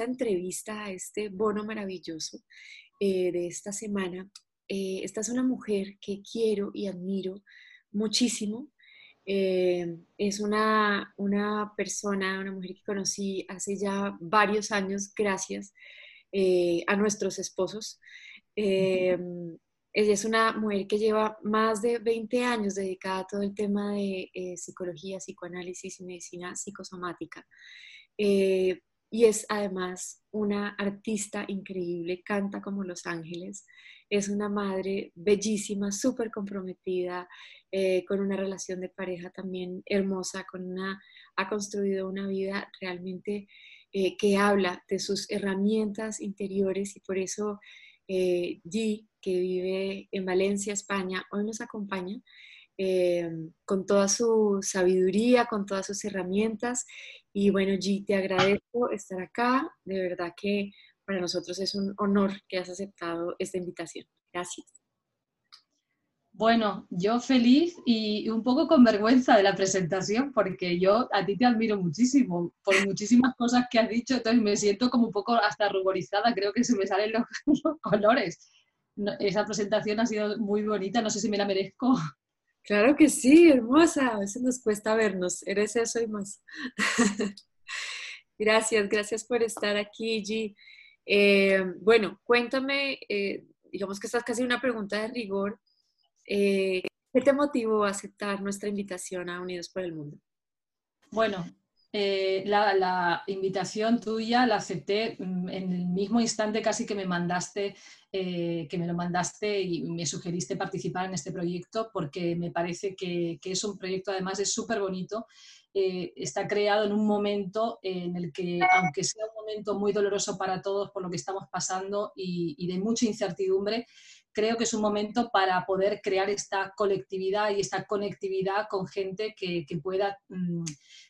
Esta entrevista, a este bono maravilloso eh, de esta semana. Eh, esta es una mujer que quiero y admiro muchísimo. Eh, es una, una, persona, una mujer que conocí hace ya varios años gracias a nuestros esposos. Ella es una mujer que lleva más de 20 años dedicada a todo el tema de psicología, psicoanálisis y medicina psicosomática. Y es además una artista increíble, canta como Los Ángeles. Es una madre bellísima, súper comprometida, eh, con una relación de pareja también hermosa, con una, ha construido una vida realmente que habla de sus herramientas interiores y por eso eh, G, que vive en Valencia, España, hoy nos acompaña eh, con toda su sabiduría, con todas sus herramientas. Y bueno, G, te agradezco estar acá. De verdad que para nosotros es un honor que has aceptado esta invitación. Gracias. Bueno, yo feliz y un poco con vergüenza de la presentación porque yo a ti te admiro muchísimo por muchísimas cosas que has dicho, entonces me siento como un poco hasta ruborizada, creo que se me salen los, colores. esa presentación ha sido muy bonita, no sé si me la merezco. Claro que sí, hermosa, a veces nos cuesta vernos, eres eso y más. gracias, gracias por estar aquí, G. Eh, bueno, cuéntame, eh, digamos que esta es casi una pregunta de rigor eh, ¿Qué te motivó a aceptar nuestra invitación a Unidos por el Mundo? Bueno, eh, la, invitación tuya la acepté mm, en el mismo instante casi que me mandaste, eh, que me lo mandaste y me sugeriste participar en este proyecto porque me parece que, es un proyecto además es súper bonito. Está creado en un momento en el que, aunque sea un momento muy doloroso para todos por lo que estamos pasando y de mucha incertidumbre, creo que es un momento para poder crear esta colectividad y esta conectividad con gente que, pueda, mm,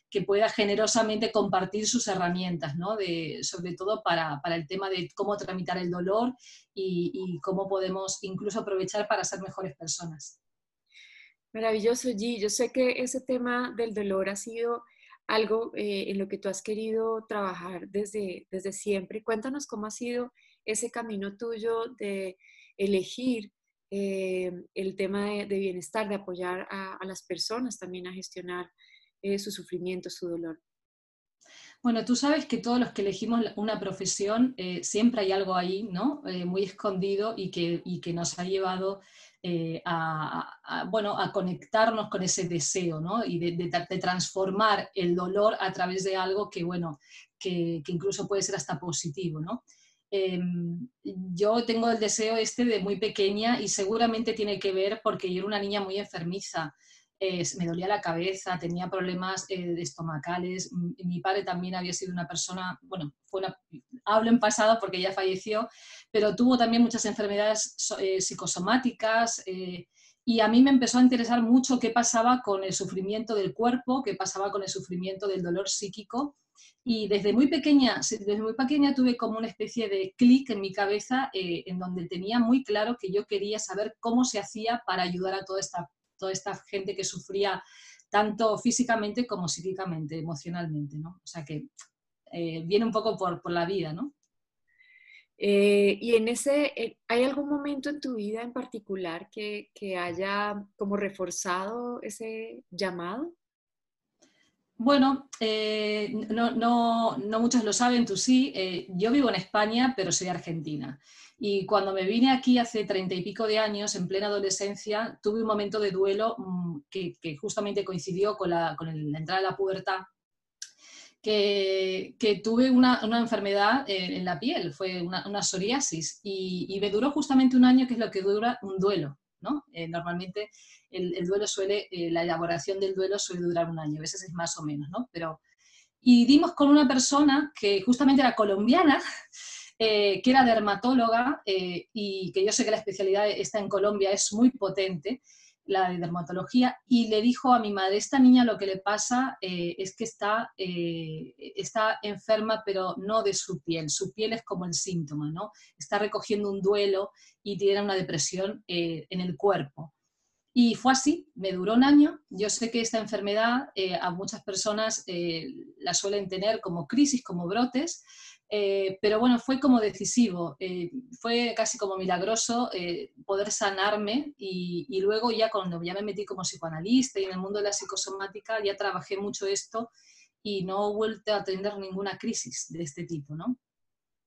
que pueda generosamente compartir sus herramientas, ¿no? sobre todo para, el tema de cómo tramitar el dolor y, cómo podemos incluso aprovechar para ser mejores personas. Maravilloso, G. Yo sé que ese tema del dolor ha sido algo eh, en lo que tú has querido trabajar desde, desde siempre. Cuéntanos cómo ha sido ese camino tuyo de elegir eh, el tema de, bienestar, de apoyar a, las personas también a gestionar eh, su sufrimiento, su dolor. Bueno, tú sabes que todos los que elegimos una profesión, eh, siempre hay algo ahí, ¿no? muy escondido y que, que, nos ha llevado a, bueno, a conectarnos con ese deseo, ¿no? Y de, transformar el dolor a través de algo que, bueno, que, incluso puede ser hasta positivo, ¿no? Em, yo tengo el deseo este de muy pequeña y seguramente tiene que ver porque yo era una niña muy enfermiza. me dolía la cabeza, tenía problemas eh, estomacales. Mi padre también había sido una persona, bueno, fue hablo en pasado porque ya falleció, pero tuvo también muchas enfermedades eh, psicosomáticas. Eh, y a mí me empezó a interesar mucho qué pasaba con el sufrimiento del cuerpo, qué pasaba con el sufrimiento del dolor psíquico y desde muy pequeña, desde muy pequeña tuve como una especie de clic en mi cabeza eh, en donde tenía muy claro que yo quería saber cómo se hacía para ayudar a toda esta, toda esta gente que sufría tanto físicamente como psíquicamente, emocionalmente, ¿no? O sea que viene un poco por, por la vida, ¿no? Eh, y en ese, ¿hay algún momento en tu vida en particular que, haya como reforzado ese llamado? Bueno, eh, no, muchos lo saben, tú sí. Eh, yo vivo en España, pero soy argentina. Y cuando me vine aquí hace treinta y pico de años, en plena adolescencia, tuve un momento de duelo mm, que, justamente coincidió con la, entrada de la pubertad, que, tuve una, enfermedad en, la piel, fue una, psoriasis, y, y, me duró justamente un año, que es lo que dura un duelo. ¿no? Eh, normalmente el, duelo suele, eh, la elaboración del duelo suele durar un año, a veces es más o menos, ¿no? Pero, y dimos con una persona que justamente era colombiana, eh, que era dermatóloga y que yo sé que la especialidad está en Colombia, es muy potente, la de dermatología, y le dijo a mi madre, esta niña lo que le pasa es que está, está enferma, pero no de su piel, su piel es como el síntoma, ¿no? Está recogiendo un duelo y tiene una depresión en el cuerpo. Y fue así, me duró un año. Yo sé que esta enfermedad eh, a muchas personas eh, la suelen tener como crisis, como brotes, eh, pero bueno, fue como decisivo, fue casi como milagroso poder sanarme y, y, luego ya cuando ya me metí como psicoanalista y en el mundo de la psicosomática ya trabajé mucho esto y no he vuelto a tener ninguna crisis de este tipo, ¿no?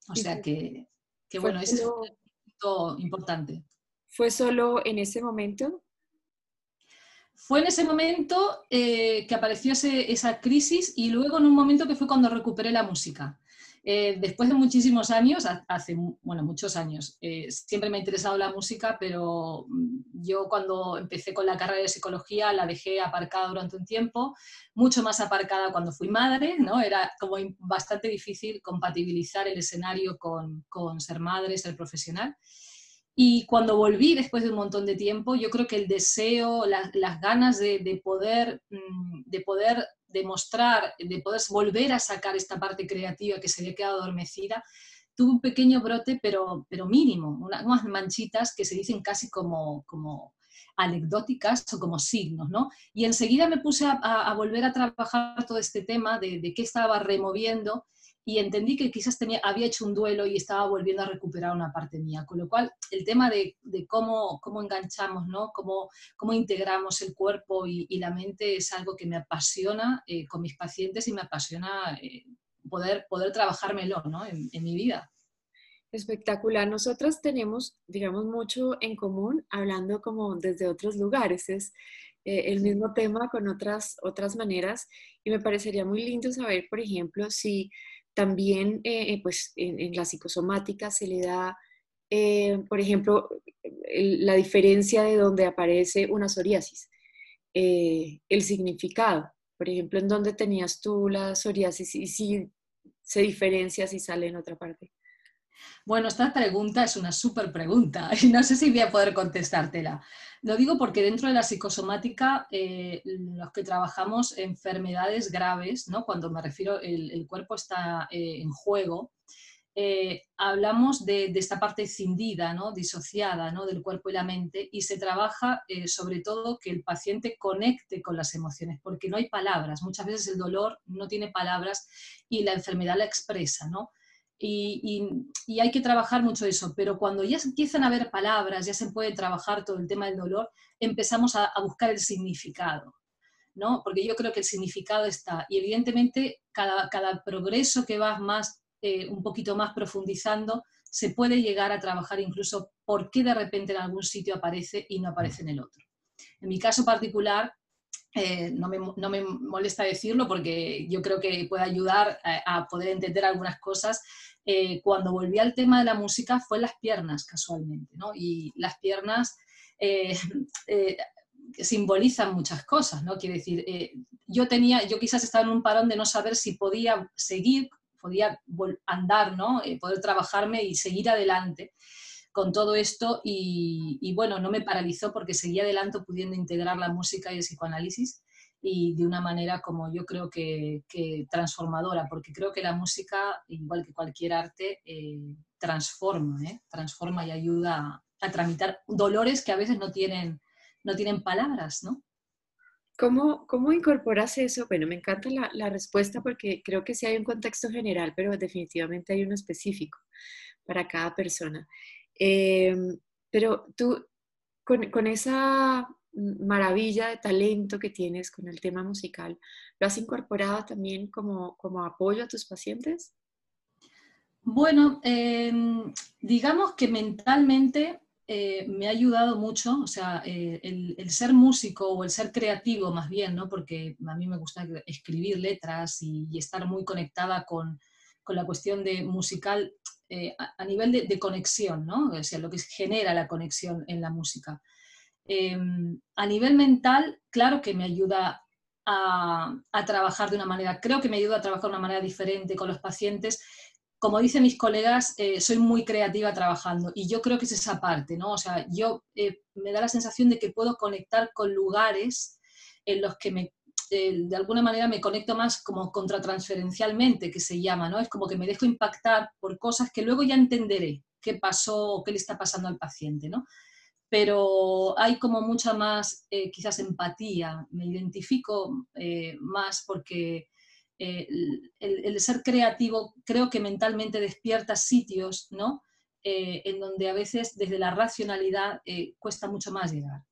O sea que, que bueno, ese es un punto importante. ¿Fue solo en ese momento? Fue en ese momento eh, que apareció esa crisis y luego en un momento que fue cuando recuperé la música. Eh, después de muchísimos años, hace bueno, muchos años, eh, siempre me ha interesado la música, pero mm, yo cuando empecé con la carrera de psicología la dejé aparcada durante un tiempo, mucho más aparcada cuando fui madre, ¿no? Era como bastante difícil compatibilizar el escenario con, con ser madre, ser profesional. Y cuando volví después de un montón de tiempo, yo creo que el deseo, las ganas de, poder, mm, de poder demostrar, de poder volver a sacar esta parte creativa que se había quedado adormecida, tuvo un pequeño brote, pero, pero mínimo, unas manchitas que se dicen casi como, como anecdóticas o como signos, ¿no? Y enseguida me puse a, volver a trabajar todo este tema de, de qué estaba removiendo y entendí que quizás tenía, había hecho un duelo y estaba volviendo a recuperar una parte mía. Con lo cual, el tema de, de cómo, cómo enganchamos, ¿no? cómo, cómo integramos el cuerpo y, y, la mente es algo que me apasiona eh, con mis pacientes y me apasiona eh, poder, poder trabajármelo ¿no? en, en, mi vida. Espectacular. Nosotras tenemos, digamos, mucho en común hablando como desde otros lugares. Es eh, el mismo tema con otras, otras maneras y me parecería muy lindo saber, por ejemplo, si también, eh, eh, pues, en, la psicosomática se le da, eh, por ejemplo, la diferencia de donde aparece una psoriasis, el significado. Por ejemplo, en dónde tenías tú la psoriasis y si se diferencia si sale en otra parte. Bueno, esta pregunta es una súper pregunta y no sé si voy a poder contestártela. Lo digo porque dentro de la psicosomática, eh, los que trabajamos enfermedades graves, ¿no? cuando me refiero el, el cuerpo está eh, en juego, eh, hablamos de, de, esta parte cindida, ¿no? disociada ¿no? del cuerpo y la mente, y se trabaja sobre todo que el paciente conecte con las emociones, porque no hay palabras. Muchas veces el dolor no tiene palabras y la enfermedad la expresa. ¿no? Y, hay que trabajar mucho eso, pero cuando ya empiezan a haber palabras, ya se puede trabajar todo el tema del dolor, empezamos a, buscar el significado, ¿no? Porque yo creo que el significado está, y evidentemente cada, progreso que vas más, eh, un poquito más profundizando, se puede llegar a trabajar incluso por qué de repente en algún sitio aparece y no aparece en el otro. En mi caso particular, eh, no, me, no, me, molesta decirlo porque yo creo que puede ayudar a, poder entender algunas cosas. Eh, cuando volví al tema de la música fue las piernas, casualmente, ¿no? Y las piernas eh, simbolizan muchas cosas, ¿no? Quiere decir, yo tenía, yo quizás estaba en un parón de no saber si podía seguir, podía andar, ¿no? poder trabajarme y seguir adelante con todo esto y, bueno, no me paralizó porque seguía adelante pudiendo integrar la música y el psicoanálisis y de una manera como yo creo que, transformadora, porque creo que la música, igual que cualquier arte, eh, transforma, ¿eh? transforma y ayuda a, tramitar dolores que a veces no tienen, no tienen palabras, ¿no? ¿Cómo, ¿Cómo, incorporas eso? Bueno, me encanta la, la, respuesta porque creo que sí hay un contexto general, pero definitivamente hay uno específico para cada persona. Em, pero tú, con, esa maravilla de talento que tienes con el tema musical, ¿lo has incorporado también como, como apoyo a tus pacientes? Bueno, em, digamos que mentalmente eh, me ha ayudado mucho, o sea, eh, el, ser músico o el ser creativo más bien, ¿no? Porque a mí me gusta escribir letras y, y estar muy conectada con, con la cuestión de musical eh, a, nivel de, conexión, ¿no? O lo que genera la conexión en la música. Em, a nivel mental, claro que me ayuda a, trabajar de una manera, creo que me ayuda a trabajar de una manera diferente con los pacientes. Como dicen mis colegas, eh, soy muy creativa trabajando y yo creo que es esa parte, ¿no? O sea, yo eh, me da la sensación de que puedo conectar con lugares en los que me eh, de alguna manera me conecto más como contratransferencialmente, que se llama, ¿no? Es como que me dejo impactar por cosas que luego ya entenderé qué pasó o qué le está pasando al paciente, ¿no? pero hay como mucha más, eh, quizás, empatía. Me identifico eh, más porque eh, el, ser creativo creo que mentalmente despierta sitios, ¿no? en donde a veces desde la racionalidad cuesta mucho más llegar.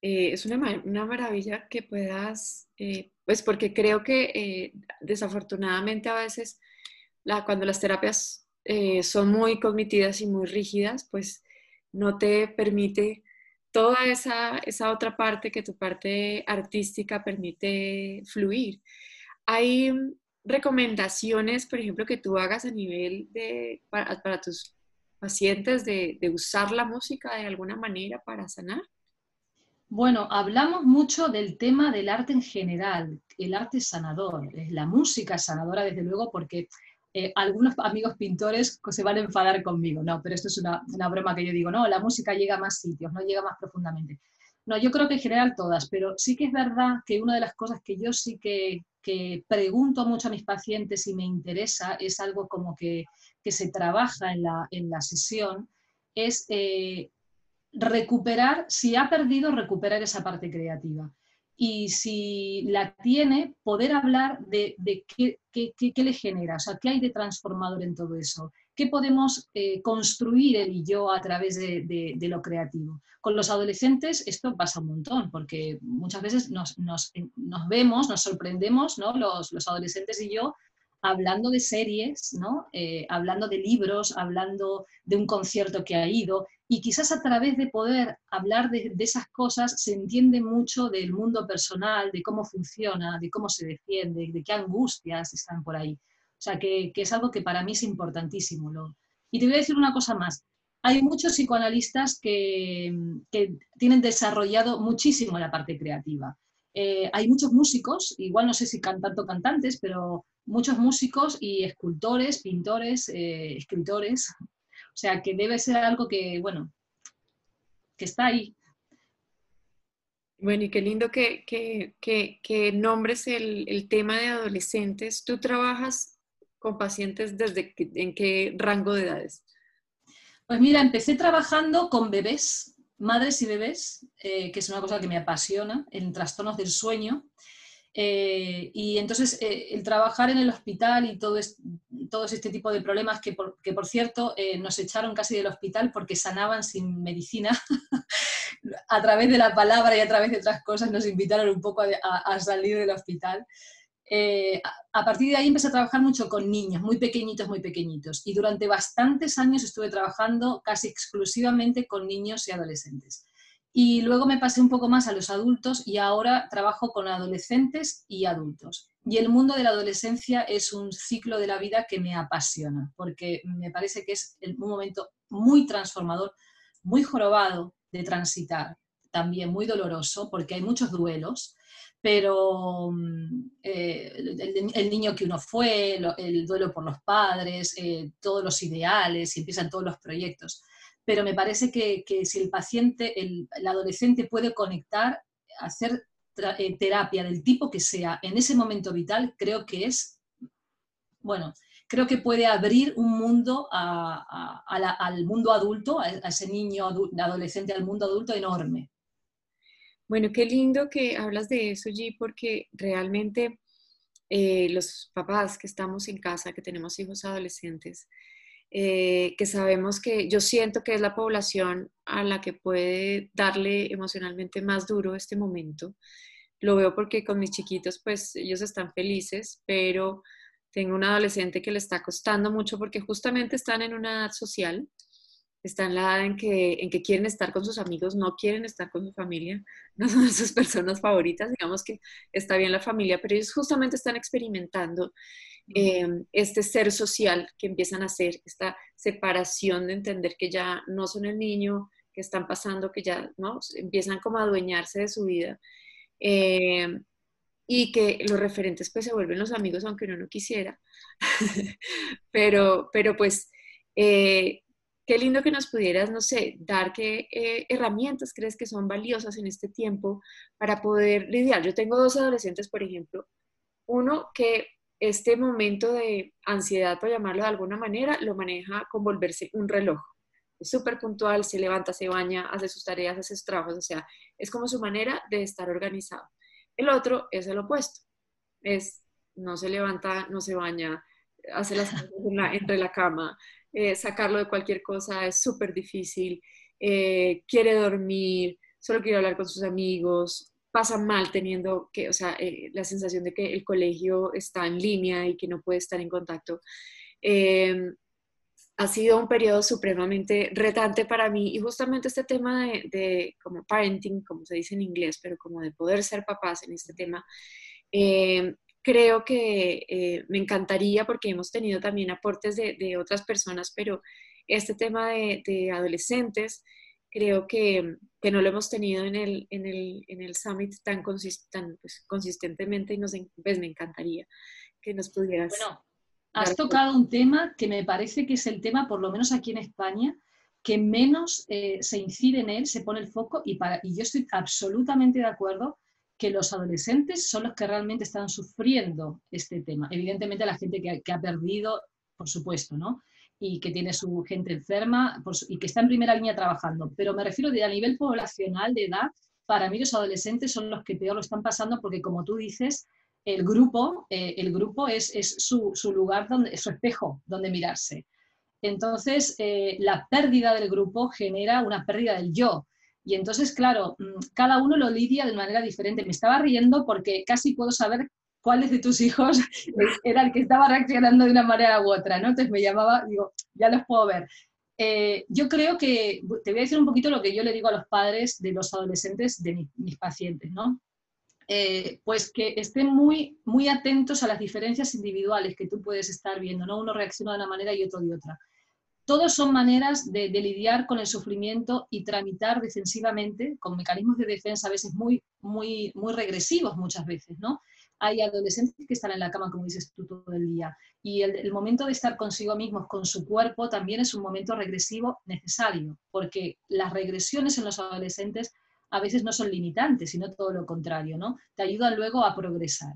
Es una, una, maravilla que puedas, pues porque creo que desafortunadamente a veces cuando las terapias son muy cognitivas y muy rígidas, pues no te permite toda esa, otra parte que tu parte artística permite fluir. Hay recomendaciones, por ejemplo, que tú hagas a nivel de, para, tus pacientes de, de, usar la música de alguna manera para sanar? Bueno, hablamos mucho del tema del arte en general, el arte sanador, la música sanadora desde luego, porque eh, algunos amigos pintores se van a enfadar conmigo, no, pero esto es una, broma que yo digo, no, la música llega a más sitios, no llega más profundamente. No, yo creo que en general todas, pero sí que es verdad que una de las cosas que yo sí que, pregunto mucho a mis pacientes y me interesa, es algo como que, se trabaja en la, sesión, es eh, recuperar, si ha perdido, recuperar esa parte creativa y si la tiene, poder hablar de, qué, le genera, o sea, qué hay de transformador en todo eso, qué podemos eh, construir él y yo a través de, lo creativo. Con los adolescentes esto pasa un montón, porque muchas veces nos, vemos, nos sorprendemos, ¿no? los, los adolescentes y yo, hablando de series, ¿no? Eh, hablando de libros, hablando de un concierto que ha ido, y quizás a través de poder hablar de, esas cosas se entiende mucho del mundo personal, de cómo funciona, de cómo se defiende, de qué angustias están por ahí. O sea, que, es algo que para mí es importantísimo. Y te voy a decir una cosa más. Hay muchos psicoanalistas que, tienen desarrollado muchísimo la parte creativa. Eh, hay muchos músicos, igual no sé si cantantes o cantantes, pero muchos músicos y escultores, pintores, eh, escritores. O sea, que debe ser algo que, bueno, que está ahí. Bueno, y qué lindo que, que, nombres el, el, tema de adolescentes. ¿Tú trabajas con pacientes desde en qué rango de edades? Pues mira, empecé trabajando con bebés, madres y bebés, eh, que es una cosa que me apasiona, en trastornos del sueño. Eh, y entonces eh, el trabajar en el hospital y todo, todo este tipo de problemas que por, que por cierto eh, nos echaron casi del hospital porque sanaban sin medicina, a través de la palabra y a través de otras cosas nos invitaron un poco a, salir del hospital. a, partir de ahí empecé a trabajar mucho con niños, muy pequeñitos, muy pequeñitos. Y durante bastantes años estuve trabajando casi exclusivamente con niños y adolescentes. Y luego me pasé un poco más a los adultos y ahora trabajo con adolescentes y adultos. Y el mundo de la adolescencia es un ciclo de la vida que me apasiona, porque me parece que es un momento muy transformador, muy jorobado de transitar, también muy doloroso, porque hay muchos duelos, pero mm, eh, el, niño que uno fue, el duelo por los padres, eh, todos los ideales, y empiezan todos los proyectos pero me parece que, si el paciente, el, adolescente puede conectar, hacer eh, terapia del tipo que sea en ese momento vital, creo que es, bueno, creo que puede abrir un mundo al mundo adulto, a, ese niño adolescente, al mundo adulto enorme. Bueno, qué lindo que hablas de eso, G, porque realmente eh, los papás que estamos en casa, que tenemos hijos adolescentes, eh, que sabemos que yo siento que es la población a la que puede darle emocionalmente más duro este momento. Lo veo porque con mis chiquitos, pues ellos están felices, pero tengo un adolescente que le está costando mucho porque justamente están en una edad social, están en la edad en que, en que quieren estar con sus amigos, no quieren estar con su familia, no son sus personas favoritas, digamos que está bien la familia, pero ellos justamente están experimentando Em, este ser social que empiezan a hacer, esta separación de entender que ya no son el niño, que están pasando, que ya ¿no? empiezan como a adueñarse de su vida. Em, y que los referentes pues se vuelven los amigos aunque uno no quisiera. pero, pero pues, eh, qué lindo que nos pudieras, no sé, dar qué eh, herramientas crees que son valiosas en este tiempo para poder lidiar. Yo tengo dos adolescentes, por ejemplo, uno que este momento de ansiedad, por llamarlo de alguna manera, lo maneja con volverse un reloj. es súper puntual, se levanta, se baña, hace sus tareas, hace sus trabajos, o sea, es como su manera de estar organizado. El otro es el opuesto, es no se levanta, no se baña, hace las cosas entre la cama, eh, sacarlo de cualquier cosa es súper difícil, eh, quiere dormir, solo quiere hablar con sus amigos, pasa mal teniendo que, o sea, eh, la sensación de que el colegio está en línea y que no puede estar en contacto. Em, ha sido un periodo supremamente retante para mí y justamente este tema de, de, como parenting, como se dice en inglés, pero como de poder ser papás en este tema, em, creo que eh, me encantaría porque hemos tenido también aportes de, otras personas, pero este tema de, adolescentes creo que, que, no lo hemos tenido en el, en el, en el summit tan, pues, consistentemente y nos, pues, me encantaría que nos pudieras... Bueno, has tocado un tema que me parece que es el tema, por lo menos aquí en España, que menos eh, se incide en él, se pone el foco y, para, y yo estoy absolutamente de acuerdo que los adolescentes son los que realmente están sufriendo este tema. Evidentemente la gente que, ha perdido, por supuesto, ¿no? Y que tiene su gente enferma y que está en primera línea trabajando. Pero me refiero de, a nivel poblacional de edad, para mí los adolescentes son los que peor lo están pasando porque, como tú dices, el grupo, eh, el grupo es, su, lugar, donde, su espejo donde mirarse. Entonces, eh, la pérdida del grupo genera una pérdida del yo. Y entonces, claro, mm, cada uno lo lidia de manera diferente. Me estaba riendo porque casi puedo saber cuáles de tus hijos era el que estaba reaccionando de una manera u otra, ¿no? Entonces me llamaba, digo, ya los puedo ver. Eh, yo creo que, te voy a decir un poquito lo que yo le digo a los padres de los adolescentes de mis pacientes, ¿no? Eh, pues que estén muy, muy atentos a las diferencias individuales que tú puedes estar viendo, ¿no? Uno reacciona de una manera y otro de otra. Todos son maneras de, lidiar con el sufrimiento y tramitar defensivamente, con mecanismos de defensa a veces muy, muy, muy regresivos muchas veces, ¿no? Hay adolescentes que están en la cama, como dices tú, todo el día. Y el, momento de estar consigo mismos, con su cuerpo, también es un momento regresivo necesario, porque las regresiones en los adolescentes a veces no son limitantes, sino todo lo contrario, ¿no? Te ayudan luego a progresar.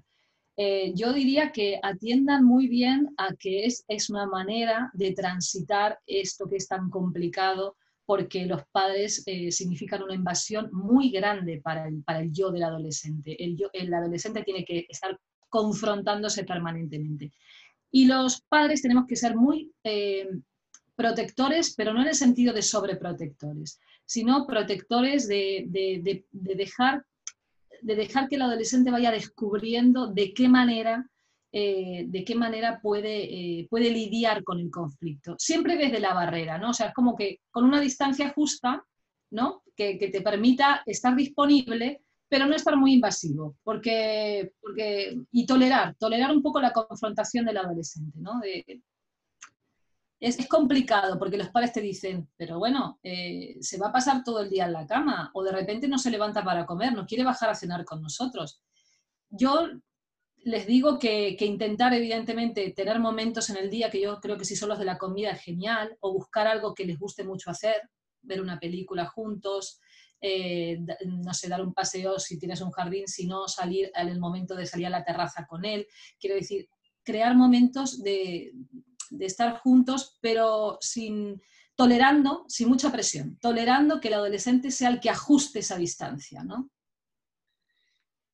Eh, yo diría que atiendan muy bien a que es, es una manera de transitar esto que es tan complicado, porque los padres eh, significan una invasión muy grande para el, para el yo del adolescente. El, yo, el adolescente tiene que estar confrontándose permanentemente. Y los padres tenemos que ser muy eh, protectores, pero no en el sentido de sobreprotectores, sino protectores de, de, de dejar de dejar que el adolescente vaya descubriendo de qué manera, eh, de qué manera puede, eh, puede lidiar con el conflicto. Siempre desde la barrera, ¿no? O sea, es como que con una distancia justa, ¿no? Que, te permita estar disponible, pero no estar muy invasivo, porque, porque, y tolerar, tolerar un poco la confrontación del adolescente, ¿no? es, complicado porque los padres te dicen, pero bueno, eh, se va a pasar todo el día en la cama o de repente no se levanta para comer, no quiere bajar a cenar con nosotros. Yo les digo que, intentar, evidentemente, tener momentos en el día que yo creo que si son los de la comida es genial, o buscar algo que les guste mucho hacer, ver una película juntos, eh, no sé, dar un paseo si tienes un jardín, si no, salir en el momento de salir a la terraza con él. Quiero decir, crear momentos de, de estar juntos, pero sin tolerando, sin mucha presión, tolerando que el adolescente sea el que ajuste esa distancia, ¿no?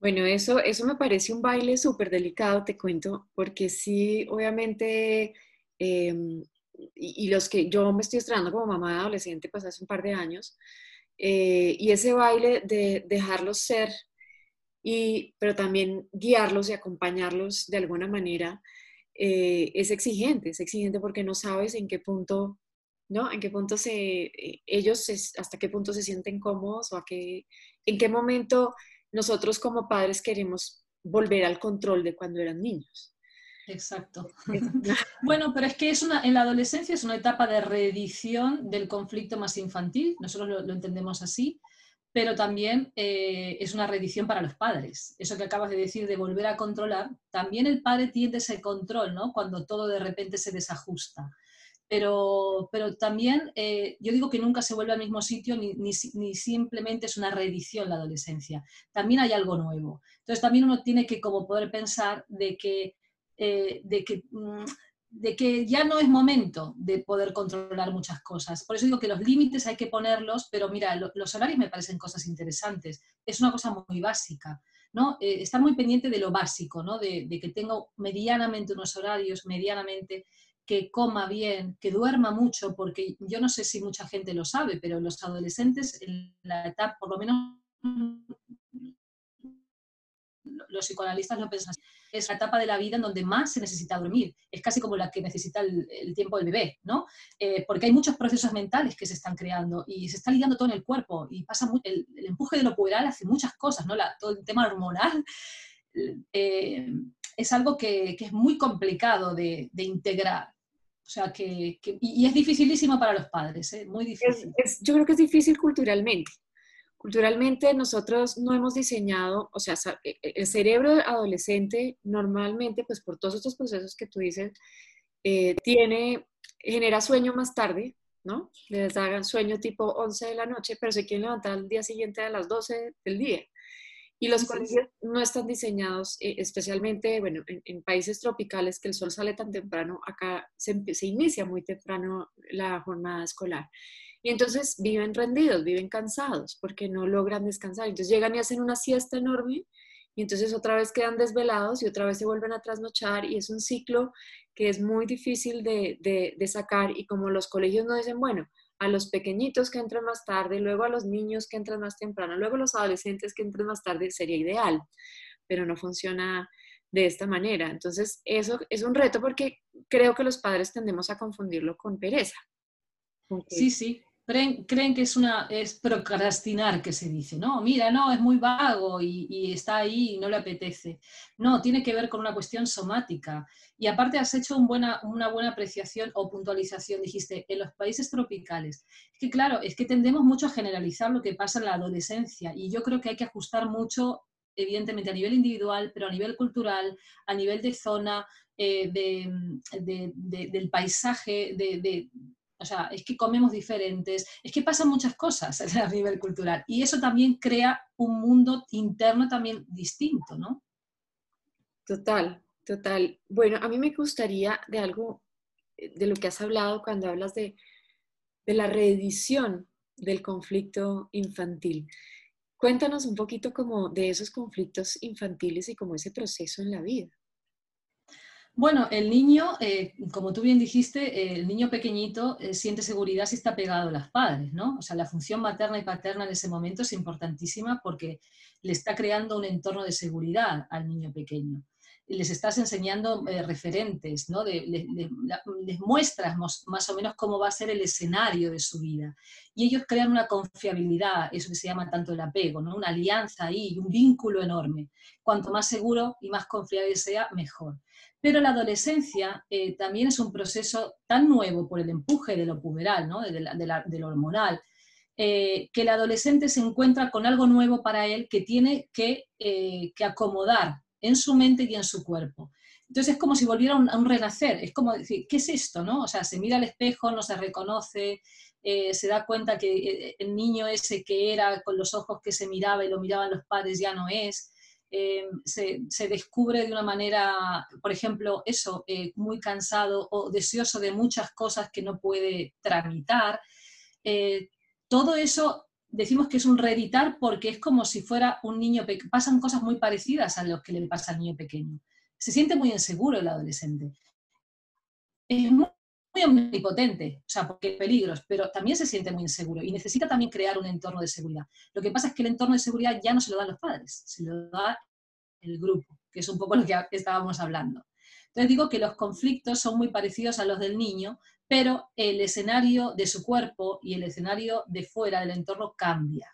Bueno, eso, eso me parece un baile súper delicado, te cuento, porque sí, obviamente, em, y, los que yo me estoy estrenando como mamá de adolescente, pues hace un par de años, eh, y ese baile de dejarlos ser, y, pero también guiarlos y acompañarlos de alguna manera, eh, es exigente, es exigente porque no sabes en qué punto, ¿no? En qué punto se, eh, ellos, hasta qué punto se sienten cómodos o a qué, en qué momento nosotros como padres queremos volver al control de cuando eran niños. Exacto. bueno, pero es que es una, en la adolescencia es una etapa de reedición del conflicto más infantil, nosotros lo entendemos así, pero también eh, es una reedición para los padres. Eso que acabas de decir de volver a controlar, también el padre tiene ese control, ¿no? Cuando todo de repente se desajusta. Pero, pero también eh, yo digo que nunca se vuelve al mismo sitio ni, ni, simplemente es una reedición la adolescencia. También hay algo nuevo. Entonces también uno tiene que como poder pensar de que, eh, de que mm, de que ya no es momento de poder controlar muchas cosas. Por eso digo que los límites hay que ponerlos, pero mira, los horarios me parecen cosas interesantes. Es una cosa muy básica, ¿no? Eh, estar muy pendiente de lo básico, ¿no? De, de, que tengo medianamente unos horarios, medianamente que coma bien, que duerma mucho, porque yo no sé si mucha gente lo sabe, pero los adolescentes en la etapa, por lo menos los psicoanalistas lo piensan es la etapa de la vida en donde más se necesita dormir. Es casi como la que necesita el, tiempo del bebé, ¿no? Eh, porque hay muchos procesos mentales que se están creando y se está lidiando todo en el cuerpo y pasa el, empuje de lo puberal hace muchas cosas, ¿no? todo el tema hormonal eh, es algo que, es muy complicado de, integrar. O sea, que, y es dificilísimo para los padres, ¿eh? muy difícil. yo creo que es difícil culturalmente Culturalmente nosotros no hemos diseñado, o sea, e, e, el cerebro adolescente normalmente, pues por todos estos procesos que tú dices, eh, tiene, genera sueño más tarde, ¿no? Les hagan sueño tipo 11 de la noche, pero se quieren levantar al día siguiente a las 12 del día. Y los colegios no están diseñados, eh, especialmente, bueno, en, países tropicales que el sol sale tan temprano, acá se, se inicia muy temprano la jornada escolar. Y entonces viven rendidos, viven cansados porque no logran descansar. Entonces llegan y hacen una siesta enorme y entonces otra vez quedan desvelados y otra vez se vuelven a trasnochar y es un ciclo que es muy difícil de, de, sacar y como los colegios no dicen, bueno, a los pequeñitos que entran más tarde, luego a los niños que entran más temprano, luego a los adolescentes que entran más tarde, sería ideal, pero no funciona de esta manera. Entonces, eso es un reto porque creo que los padres tendemos a confundirlo con pereza. Sí, sí, creen, que es, una, es procrastinar, que se dice, ¿no? Mira, no, es muy vago y, está ahí y no le apetece. No, tiene que ver con una cuestión somática. Y aparte has hecho buena, una buena apreciación o puntualización, dijiste, en los países tropicales. Es que claro, es que tendemos mucho a generalizar lo que pasa en la adolescencia y yo creo que hay que ajustar mucho evidentemente a nivel individual, pero a nivel cultural, a nivel de zona, eh, del paisaje, de, o sea, es que comemos diferentes, es que pasan muchas cosas a nivel cultural y eso también crea un mundo interno también distinto, ¿no? Total, total. Bueno, a mí me gustaría de algo eh, de lo que has hablado cuando hablas de, de la reedición del conflicto infantil. Cuéntanos un poquito como de esos conflictos infantiles y como ese proceso en la vida. Bueno, el niño, eh, como tú bien dijiste, el niño pequeñito eh, siente seguridad si está pegado a los padres, ¿no? O sea, la función materna y paterna en ese momento es importantísima porque le está creando un entorno de seguridad al niño pequeño les estás enseñando eh, referentes, ¿no? les muestras más o menos cómo va a ser el escenario de su vida. Y ellos crean una confiabilidad, eso que se llama tanto el apego, ¿no? una alianza ahí, un vínculo enorme. Cuanto más seguro y más confiable sea, mejor. Pero la adolescencia eh, también es un proceso tan nuevo por el empuje de lo puberal, ¿no? de, lo hormonal, eh, que el adolescente se encuentra con algo nuevo para él que tiene que, que acomodar en su mente y en su cuerpo. Entonces es como si volviera a un, renacer, es como decir, ¿qué es esto? No? O sea, se mira al espejo, no se reconoce, eh, se da cuenta que eh, el niño ese que era con los ojos que se miraba y lo miraban los padres ya no es. Eh, se, descubre de una manera, por ejemplo, eso, muy cansado o deseoso de muchas cosas que no puede tramitar. todo eso decimos que es un reeditar porque es como si fuera un niño, pasan cosas muy parecidas a lo que le pasa al niño pequeño. Se siente muy inseguro el adolescente. Es muy, omnipotente, o sea, porque hay peligros, pero también se siente muy inseguro y necesita también crear un entorno de seguridad. Lo que pasa es que el entorno de seguridad ya no se lo dan los padres, se lo da el grupo, que es un poco lo que estábamos hablando. Entonces digo que los conflictos son muy parecidos a los del niño, pero el escenario de su cuerpo y el escenario de fuera del entorno cambia.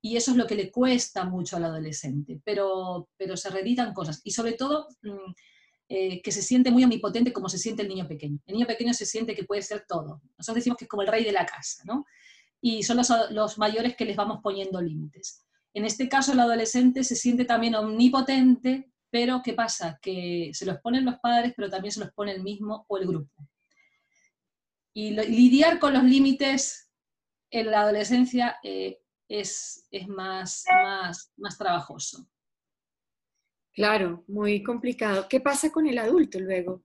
Y eso es lo que le cuesta mucho al adolescente, pero, pero se reeditan cosas. Y sobre todo, mm, eh, que se siente muy omnipotente como se siente el niño pequeño. El niño pequeño se siente que puede ser todo. Nosotros decimos que es como el rey de la casa, ¿no? Y son los, los mayores que les vamos poniendo límites. En este caso, el adolescente se siente también omnipotente, pero ¿qué pasa? Que se los ponen los padres, pero también se los pone el mismo o el grupo. Y lidiar con los límites en la adolescencia eh, es, es más, más, más trabajoso. Claro, muy complicado. ¿Qué pasa con el adulto luego?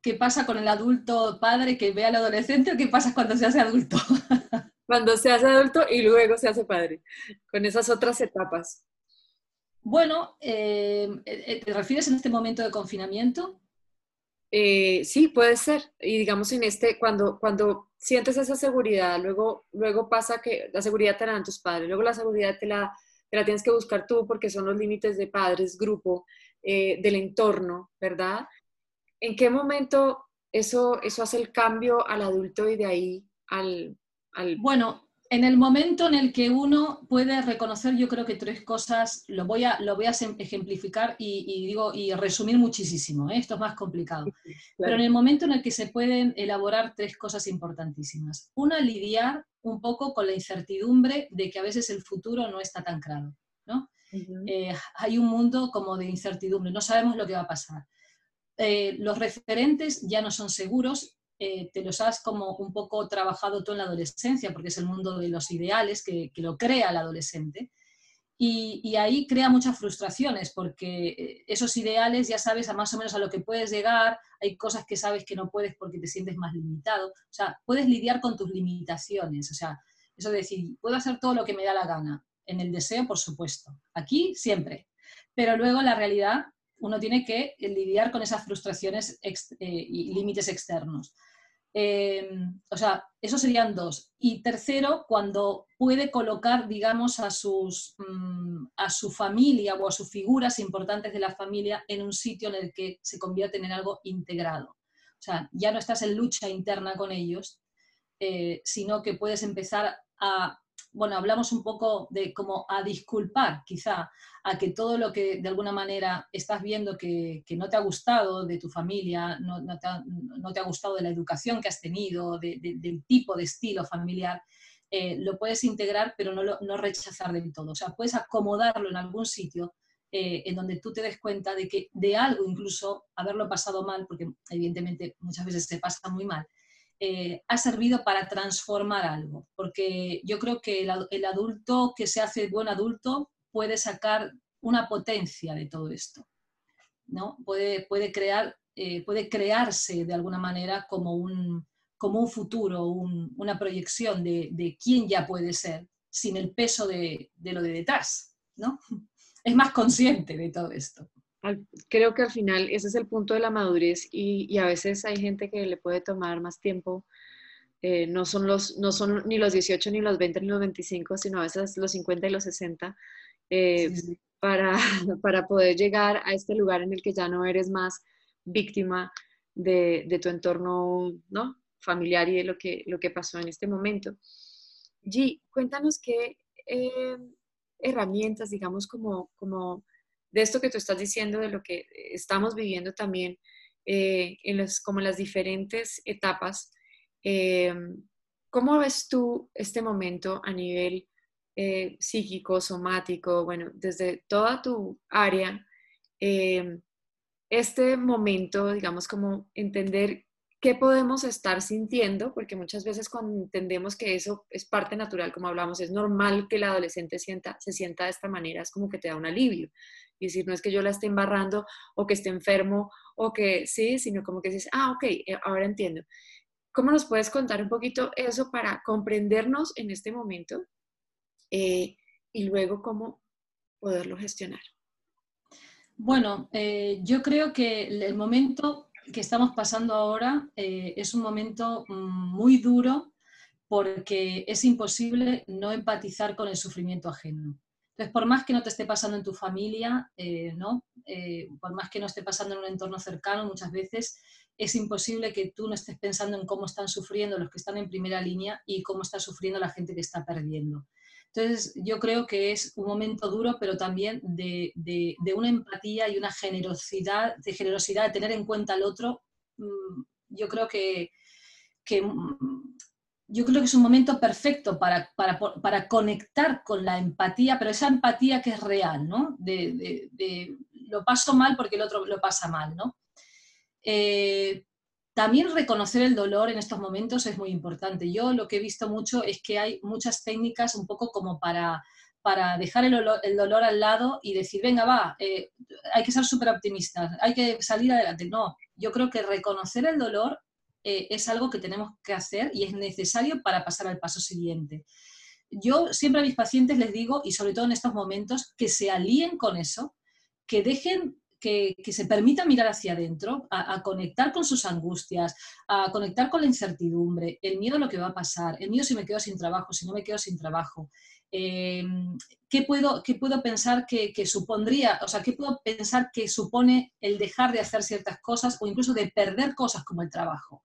qué pasa con el adulto padre que ve al adolescente o qué pasa cuando se hace adulto. cuando se hace adulto y luego se hace padre, con esas otras etapas. Bueno, eh, eh, ¿te refieres en este momento de confinamiento? Eh, sí, puede ser. Y digamos en este, cuando, cuando sientes esa seguridad, luego, luego pasa que la seguridad te la dan tus padres, luego la seguridad te la, te la tienes que buscar tú porque son los límites de padres, grupo, del entorno, ¿verdad? ¿En qué momento eso, eso hace el cambio al adulto y de ahí al, al... Bueno, en el momento en el que uno puede reconocer, yo creo que tres cosas, lo voy a, lo voy a ejemplificar y, digo, y resumir muchísimo, ¿eh? esto es más complicado, pero en el momento en el que se pueden elaborar tres cosas importantísimas. Una, lidiar un poco con la incertidumbre de que a veces el futuro no está tan claro, ¿no? Eh, hay un mundo como de incertidumbre, no sabemos lo que va a pasar. Eh, los referentes ya no son seguros eh, te los has como un poco trabajado tú en la adolescencia, porque es el mundo de los ideales que, lo crea el adolescente. Y, ahí crea muchas frustraciones, porque eh, esos ideales ya sabes a más o menos a lo que puedes llegar, hay cosas que sabes que no puedes porque te sientes más limitado. O sea, puedes lidiar con tus limitaciones. O sea, eso de decir, puedo hacer todo lo que me da la gana. En el deseo, por supuesto. Aquí, siempre. Pero luego la realidad uno tiene que lidiar con esas frustraciones eh, y límites externos. Eh, o sea, esos serían dos. Y tercero, cuando puede colocar, digamos, a, sus, mm, a su familia o a sus figuras importantes de la familia en un sitio en el que se convierten en algo integrado. O sea, ya no estás en lucha interna con ellos, eh, sino que puedes empezar a bueno, hablamos un poco de cómo a disculpar quizá a que todo lo que de alguna manera estás viendo que, no te ha gustado de tu familia, no, te ha, gustado de la educación que has tenido, del tipo de estilo familiar, eh, lo puedes integrar pero no, no rechazar del todo. O sea, puedes acomodarlo en algún sitio eh, en donde tú te des cuenta de que de algo, incluso haberlo pasado mal, porque evidentemente muchas veces se pasa muy mal, eh, ha servido para transformar algo, porque yo creo que el, adulto que se hace buen adulto puede sacar una potencia de todo esto, ¿no? Puede, puede, crear, eh, puede crearse de alguna manera como un, como un futuro, una proyección de, de, quién ya puede ser, sin el peso de, de lo de detrás, ¿no? Es más consciente de todo esto creo que al final ese es el punto de la madurez y, a veces hay gente que le puede tomar más tiempo. Eh, no, son los, no son ni los 18, ni los 20, ni los 25, sino a veces los 50 y los 60, eh, Para, para poder llegar a este lugar en el que ya no eres más víctima de, de tu entorno ¿no? familiar y de lo que, lo que pasó en este momento. G, cuéntanos qué eh, herramientas, digamos, como, como de esto que tú estás diciendo, de lo que estamos viviendo también eh, en los, como las diferentes etapas. Eh, ¿Cómo ves tú este momento a nivel eh, psíquico, somático, bueno, desde toda tu área? este momento, digamos, como entender qué podemos estar sintiendo, porque muchas veces cuando entendemos que eso es parte natural, como hablamos, es normal que el adolescente sienta, se sienta de esta manera, es como que te da un alivio y decir, no es que yo la esté embarrando o que esté enfermo o que sí, sino como que dices, ah, ok, eh, ahora entiendo. ¿Cómo nos puedes contar un poquito eso para comprendernos en este momento eh, y luego cómo poderlo gestionar? Bueno, eh, yo creo que el momento que estamos pasando ahora es un momento mm, muy duro porque es imposible no empatizar con el sufrimiento ajeno. Entonces, por más que no te esté pasando en tu familia, eh, ¿no? Eh, por más que no esté pasando en un entorno cercano, muchas veces es imposible que tú no estés pensando en cómo están sufriendo los que están en primera línea y cómo está sufriendo la gente que está perdiendo. Entonces, yo creo que es un momento duro, pero también de, una empatía y una generosidad, de generosidad, de tener en cuenta al otro. Mm, yo creo que, que mm, yo creo que es un momento perfecto para, para, conectar con la empatía, pero esa empatía que es real, ¿no? De, lo paso mal porque el otro lo pasa mal, ¿no? Eh, también reconocer el dolor en estos momentos es muy importante. Yo lo que he visto mucho es que hay muchas técnicas un poco como para, para dejar el, dolor al lado y decir, venga, va, eh, hay que ser súper optimistas, hay que salir adelante. No, yo creo que reconocer el dolor eh, es algo que tenemos que hacer y es necesario para pasar al paso siguiente. Yo siempre a mis pacientes les digo, y sobre todo en estos momentos, que se alíen con eso, que dejen que, se permita mirar hacia adentro, a, conectar con sus angustias, a conectar con la incertidumbre, el miedo a lo que va a pasar, el miedo si me quedo sin trabajo, si no me quedo sin trabajo. Eh, ¿qué, puedo, ¿Qué puedo pensar que, supondría, o sea, qué puedo pensar que supone el dejar de hacer ciertas cosas o incluso de perder cosas como el trabajo?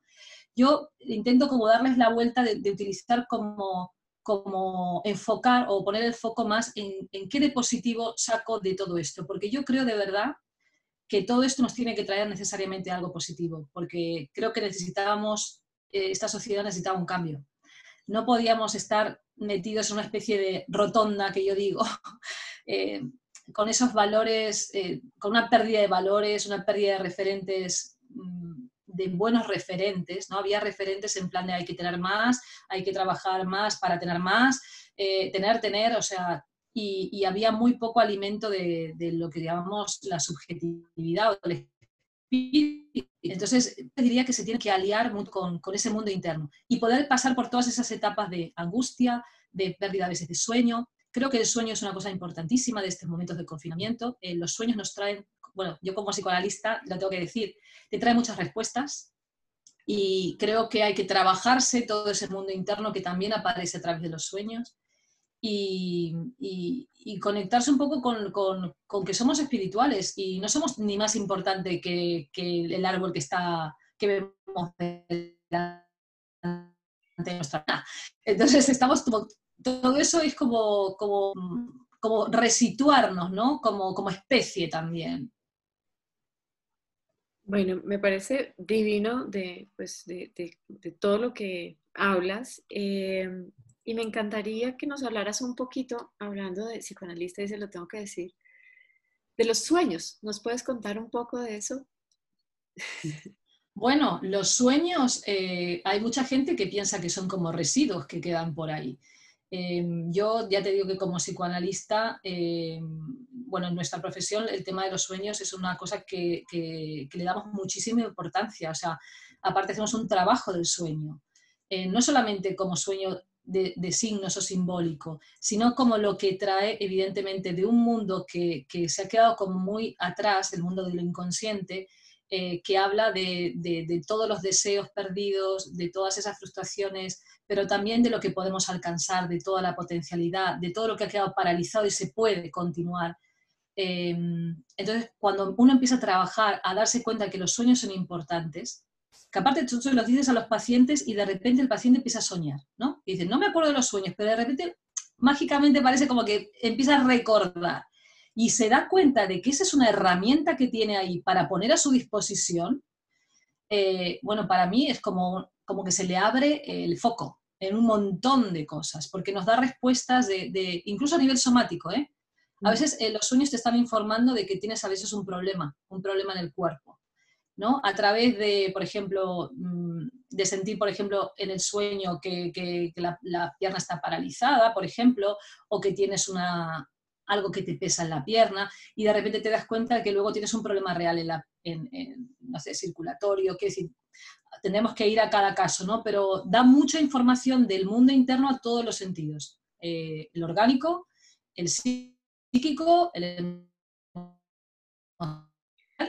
Yo intento como darles la vuelta de, utilizar como, como enfocar o poner el foco más en, en, qué de positivo saco de todo esto, porque yo creo de verdad que todo esto nos tiene que traer necesariamente algo positivo, porque creo que necesitábamos, eh, esta sociedad necesitaba un cambio. No podíamos estar metidos en una especie de rotonda, que yo digo, eh, con esos valores, eh, con una pérdida de valores, una pérdida de referentes, mm, de buenos referentes, ¿no? Había referentes en plan de hay que tener más, hay que trabajar más para tener más, tener, tener, o sea, y, había muy poco alimento de, lo que llamamos la subjetividad o el. Entonces, diría que se tiene que aliar con, con, ese mundo interno y poder pasar por todas esas etapas de angustia, de pérdida a veces de sueño. Creo que el sueño es una cosa importantísima de estos momentos de confinamiento. Eh, los sueños nos traen, bueno, yo como psicoanalista lo tengo que decir, te trae muchas respuestas y creo que hay que trabajarse todo ese mundo interno que también aparece a través de los sueños y, conectarse un poco con, que somos espirituales y no somos ni más importante que, el árbol que está que vemos delante de nuestra Entonces estamos todo eso es como, como, como resituarnos, ¿no? Como, como especie también. Bueno, me parece divino de, pues, de, todo lo que hablas. Eh, y me encantaría que nos hablaras un poquito, hablando de psicoanalista, y se lo tengo que decir, de los sueños. ¿Nos puedes contar un poco de eso? Bueno, los sueños, eh, hay mucha gente que piensa que son como residuos que quedan por ahí. Em, yo ya te digo que como psicoanalista, em, bueno, en nuestra profesión el tema de los sueños es una cosa que, le damos muchísima importancia. O sea, aparte hacemos un trabajo del sueño. Eh, no solamente como sueño de, signos o simbólico, sino como lo que trae evidentemente de un mundo que, se ha quedado como muy atrás, el mundo del inconsciente, eh, que habla de, de, todos los deseos perdidos, de todas esas frustraciones, pero también de lo que podemos alcanzar, de toda la potencialidad, de todo lo que ha quedado paralizado y se puede continuar. Eh, entonces, cuando uno empieza a trabajar, a darse cuenta que los sueños son importantes, que aparte tú se los dices a los pacientes y de repente el paciente empieza a soñar, ¿no? Y dice, no me acuerdo de los sueños, pero de repente mágicamente parece como que empieza a recordar y se da cuenta de que esa es una herramienta que tiene ahí para poner a su disposición, eh, bueno, para mí es como, como que se le abre el foco en un montón de cosas, porque nos da respuestas de, incluso a nivel somático, ¿eh? A mm. veces eh, los sueños te están informando de que tienes a veces un problema, un problema en el cuerpo. ¿No? A través de, por ejemplo, mm, de sentir, por ejemplo, en el sueño que, la, pierna está paralizada, por ejemplo, o que tienes una, algo que te pesa en la pierna y de repente te das cuenta de que luego tienes un problema real en, la, en, no sé, circulatorio, que decir, tenemos que ir a cada caso, ¿no? Pero da mucha información del mundo interno a todos los sentidos, eh, el orgánico, el psíquico, el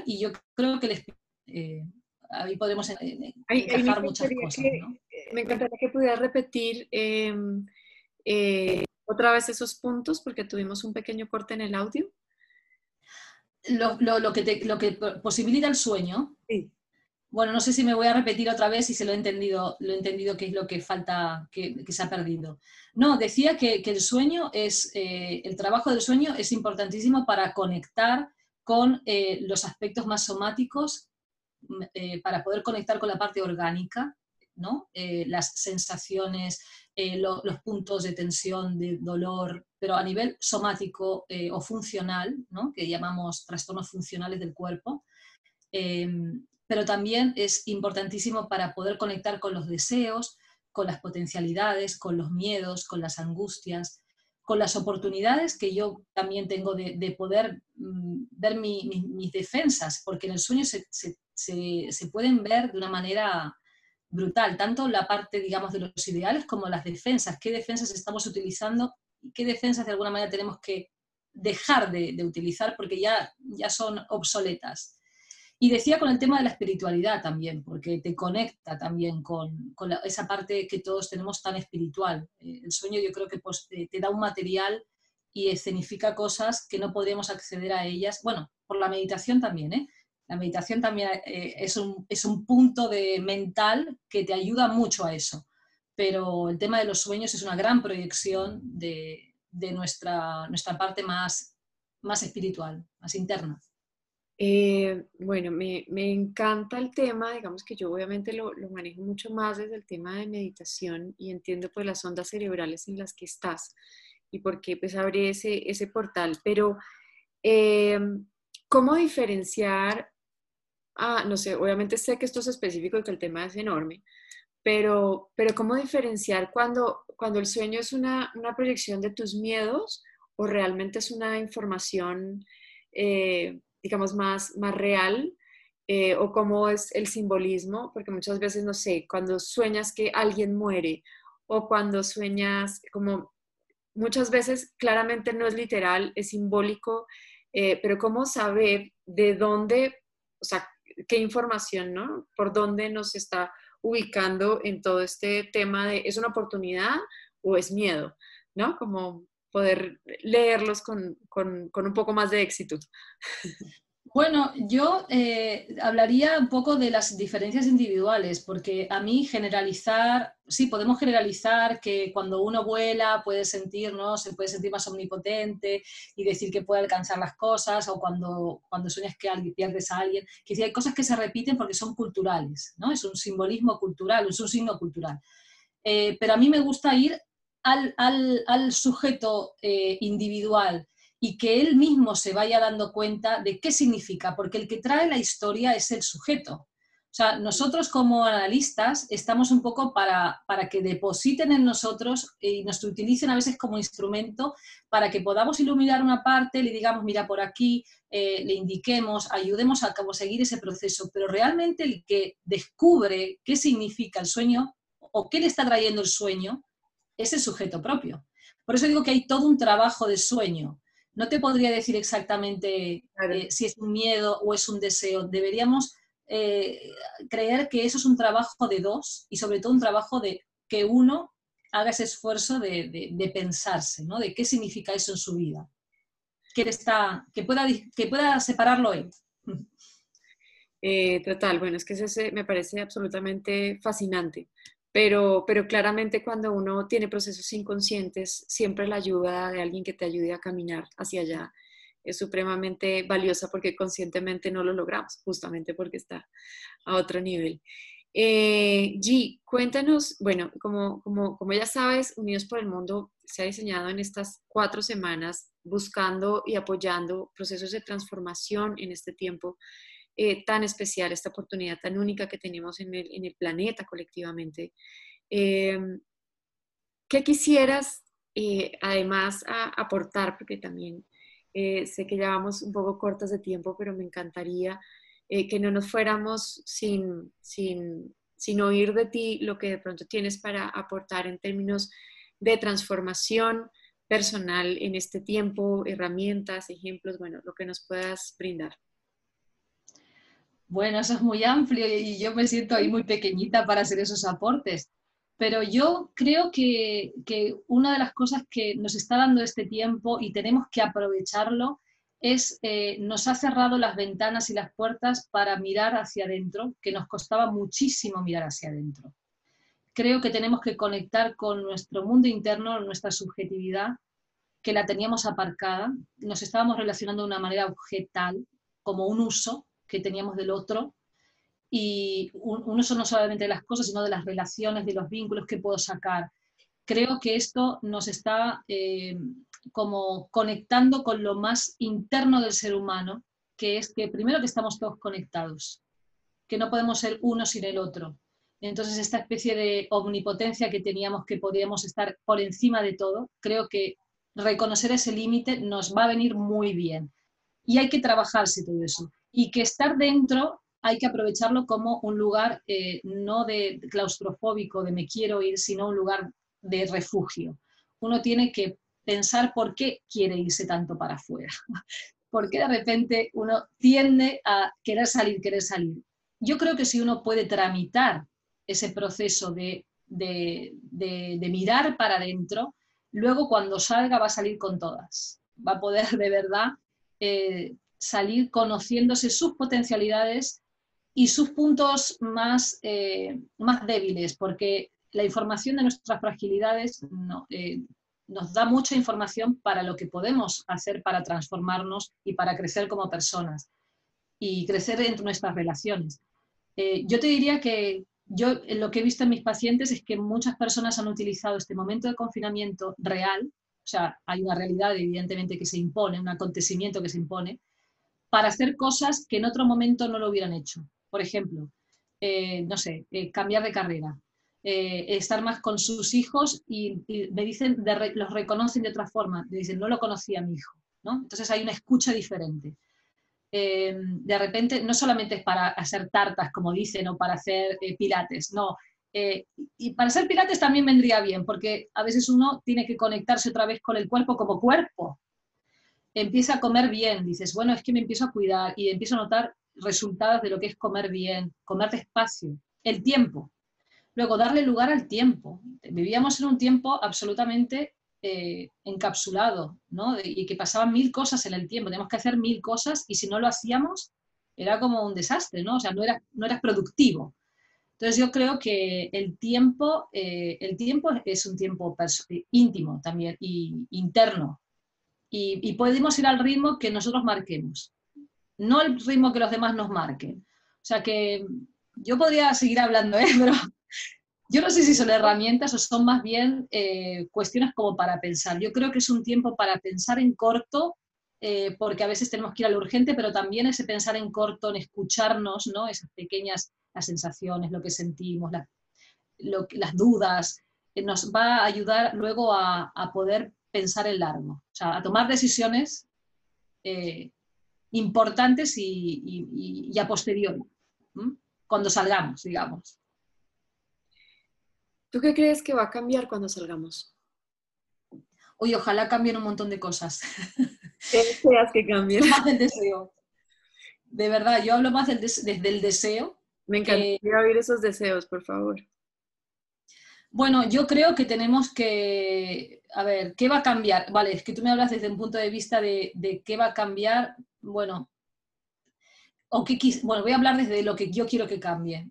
y yo creo que el eh, ahí podemos eh, encajar muchas cosas. Me encantaría que pudieras repetir em, eh, otra vez esos puntos porque tuvimos un pequeño corte en el audio. Lo, lo, que, lo que posibilita el sueño. Sí. Bueno, no sé si me voy a repetir otra vez y se lo he entendido, lo he entendido qué es lo que falta, que, que se ha perdido. No, decía que, que el sueño es, el trabajo del sueño es importantísimo para conectar con los aspectos más somáticos eh, para poder conectar con la parte orgánica, ¿no? Eh, las sensaciones, eh, los puntos de tensión, de dolor, pero a nivel somático o funcional, ¿no? que llamamos trastornos funcionales del cuerpo. pero también es importantísimo para poder conectar con los deseos, con las potencialidades, con los miedos, con las angustias, con las oportunidades que yo también tengo de, poder mm, ver mis defensas, porque en el sueño se, se, pueden ver de una manera brutal, tanto la parte, digamos, de los ideales como las defensas, qué defensas estamos utilizando y qué defensas de alguna manera tenemos que dejar de, utilizar porque ya, ya son obsoletas. Y decía con el tema de la espiritualidad también, porque te conecta también con, esa parte que todos tenemos tan espiritual. Eh, el sueño yo creo que pues, te, da un material y escenifica cosas que no podríamos acceder a ellas. Bueno, por la meditación también, ¿eh? La meditación también eh, es, un, es, un, punto de mental que te ayuda mucho a eso. Pero el tema de los sueños es una gran proyección de, de nuestra, nuestra parte más, más espiritual, más interna. Eh, bueno, me, me, encanta el tema, digamos que yo obviamente lo, lo, manejo mucho más desde el tema de meditación y entiendo pues las ondas cerebrales en las que estás y por qué pues abre ese, ese portal, pero eh, ¿cómo diferenciar ah, no sé, obviamente sé que esto es específico y que el tema es enorme, pero, pero ¿cómo diferenciar cuando, cuando el sueño es una, una proyección de tus miedos o realmente es una información, eh, digamos, más, más real? Eh, o cómo es el simbolismo, porque muchas veces, no sé, cuando sueñas que alguien muere o cuando sueñas como muchas veces claramente no es literal, es simbólico, eh, pero cómo saber de dónde, o sea, qué información, ¿no? Por dónde nos está ubicando en todo este tema de, ¿es una oportunidad o es miedo? ¿No? Como poder leerlos con, con, con un poco más de éxito. Bueno, yo eh, hablaría un poco de las diferencias individuales, porque a mí generalizar, sí, podemos generalizar que cuando uno vuela puede sentirnos, se puede sentir más omnipotente y decir que puede alcanzar las cosas, o cuando, cuando sueñas que alguien, pierdes a alguien, que hay cosas que se repiten porque son culturales, ¿no? Es un simbolismo cultural, es un signo cultural. Eh, pero a mí me gusta ir al, al, sujeto eh, individual y que él mismo se vaya dando cuenta de qué significa, porque el que trae la historia es el sujeto. O sea, nosotros como analistas estamos un poco para, para que depositen en nosotros y nos utilicen a veces como instrumento para que podamos iluminar una parte, le digamos, mira por aquí, eh, le indiquemos, ayudemos a seguir ese proceso, pero realmente el que descubre qué significa el sueño o qué le está trayendo el sueño es el sujeto propio. Por eso digo que hay todo un trabajo de sueño no te podría decir exactamente eh, si es un miedo o es un deseo. Deberíamos eh, creer que eso es un trabajo de dos y sobre todo un trabajo de que uno haga ese esfuerzo de, pensarse, ¿no? De qué significa eso en su vida. Que, está, que, pueda, que pueda separarlo él. Eh, total, bueno, es que ese me parece absolutamente fascinante, pero, pero claramente cuando uno tiene procesos inconscientes, siempre la ayuda de alguien que te ayude a caminar hacia allá es supremamente valiosa porque conscientemente no lo logramos, justamente porque está a otro nivel. Eh, G, cuéntanos, bueno, como, como, como ya sabes, Unidos por el Mundo se ha diseñado en estas cuatro semanas buscando y apoyando procesos de transformación en este tiempo eh, tan especial, esta oportunidad tan única que tenemos en el, en el planeta colectivamente. Eh, ¿Qué quisieras eh, además aportar? Porque también sé que ya vamos un poco cortas de tiempo, pero me encantaría que no nos fuéramos sin, sin, sin oír de ti lo que de pronto tienes para aportar en términos de transformación personal en este tiempo, herramientas, ejemplos, bueno, lo que nos puedas brindar. Bueno, eso es muy amplio y yo me siento ahí muy pequeñita para hacer esos aportes. Pero yo creo que, una de las cosas que nos está dando este tiempo y tenemos que aprovecharlo es, eh, nos ha cerrado las ventanas y las puertas para mirar hacia adentro, que nos costaba muchísimo mirar hacia adentro. Creo que tenemos que conectar con nuestro mundo interno, nuestra subjetividad, que la teníamos aparcada, nos estábamos relacionando de una manera objetal, como un uso, que teníamos del otro y uno no solamente de las cosas, sino de las relaciones, de los vínculos que puedo sacar. Creo que esto nos está eh, como conectando con lo más interno del ser humano, que es que primero que estamos todos conectados, que no podemos ser uno sin el otro. Entonces, esta especie de omnipotencia que teníamos, que podíamos estar por encima de todo, creo que reconocer ese límite nos va a venir muy bien. Y hay que trabajarse todo eso. Y que estar dentro hay que aprovecharlo como un lugar eh, no de claustrofóbico, de me quiero ir, sino un lugar de refugio. Uno tiene que pensar por qué quiere irse tanto para afuera. ¿Por qué de repente uno tiende a querer salir, querer salir? Yo creo que si uno puede tramitar ese proceso de, mirar para adentro, luego cuando salga va a salir con todas. Va a poder de verdad eh, salir conociéndose sus potencialidades y sus puntos más, eh, más débiles, porque la información de nuestras fragilidades no, eh, nos da mucha información para lo que podemos hacer para transformarnos y para crecer como personas y crecer en nuestras relaciones. Eh, yo te diría que yo lo que he visto en mis pacientes es que muchas personas han utilizado este momento de confinamiento real, o sea, hay una realidad evidentemente que se impone, un acontecimiento que se impone, para hacer cosas que en otro momento no lo hubieran hecho. Por ejemplo, eh, no sé, eh, cambiar de carrera, eh, estar más con sus hijos y, me dicen, los reconocen de otra forma, me dicen, no lo conocía mi hijo, ¿no? Entonces hay una escucha diferente. Eh, de repente, no solamente es para hacer tartas, como dicen, o para hacer pilates, no. y para hacer pilates también vendría bien, porque a veces uno tiene que conectarse otra vez con el cuerpo como cuerpo. Empieza a comer bien, dices, bueno, es que me empiezo a cuidar y empiezo a notar resultados de lo que es comer bien, comer despacio, el tiempo, Luego, darle lugar al tiempo. Vivíamos en un tiempo absolutamente eh, encapsulado, ¿no? Y que pasaban mil cosas en el tiempo. Teníamos que hacer mil cosas y si no lo hacíamos era como un desastre, ¿no? O sea, no era, no productivo. Entonces yo creo que el tiempo, eh, el tiempo es un tiempo íntimo también y interno. Y, podemos ir al ritmo que nosotros marquemos, no el ritmo que los demás nos marquen. O sea que yo podría seguir hablando, ¿eh? pero yo no sé si son herramientas o son más bien eh, cuestiones como para pensar. Yo creo que es un tiempo para pensar en corto, eh, porque a veces tenemos que ir a lo urgente, pero también ese pensar en corto, en escucharnos, ¿no? esas pequeñas las sensaciones, lo que sentimos, las dudas, eh, nos va a ayudar luego a, poder pensar en largo, o sea, a tomar decisiones importantes y, a posteriori, cuando salgamos, digamos. ¿Tú qué crees que va a cambiar cuando salgamos? Uy, ojalá cambien un montón de cosas. ¿Qué deseas que cambien? Más del deseo. De verdad, yo hablo más desde el deseo. Me encantaría oír esos deseos, por favor. Bueno, yo creo que tenemos que, a ver, ¿qué va a cambiar? Vale, es que tú me hablas desde un punto de vista de, qué va a cambiar. Bueno, o qué, bueno, voy a hablar desde lo que yo quiero que cambie.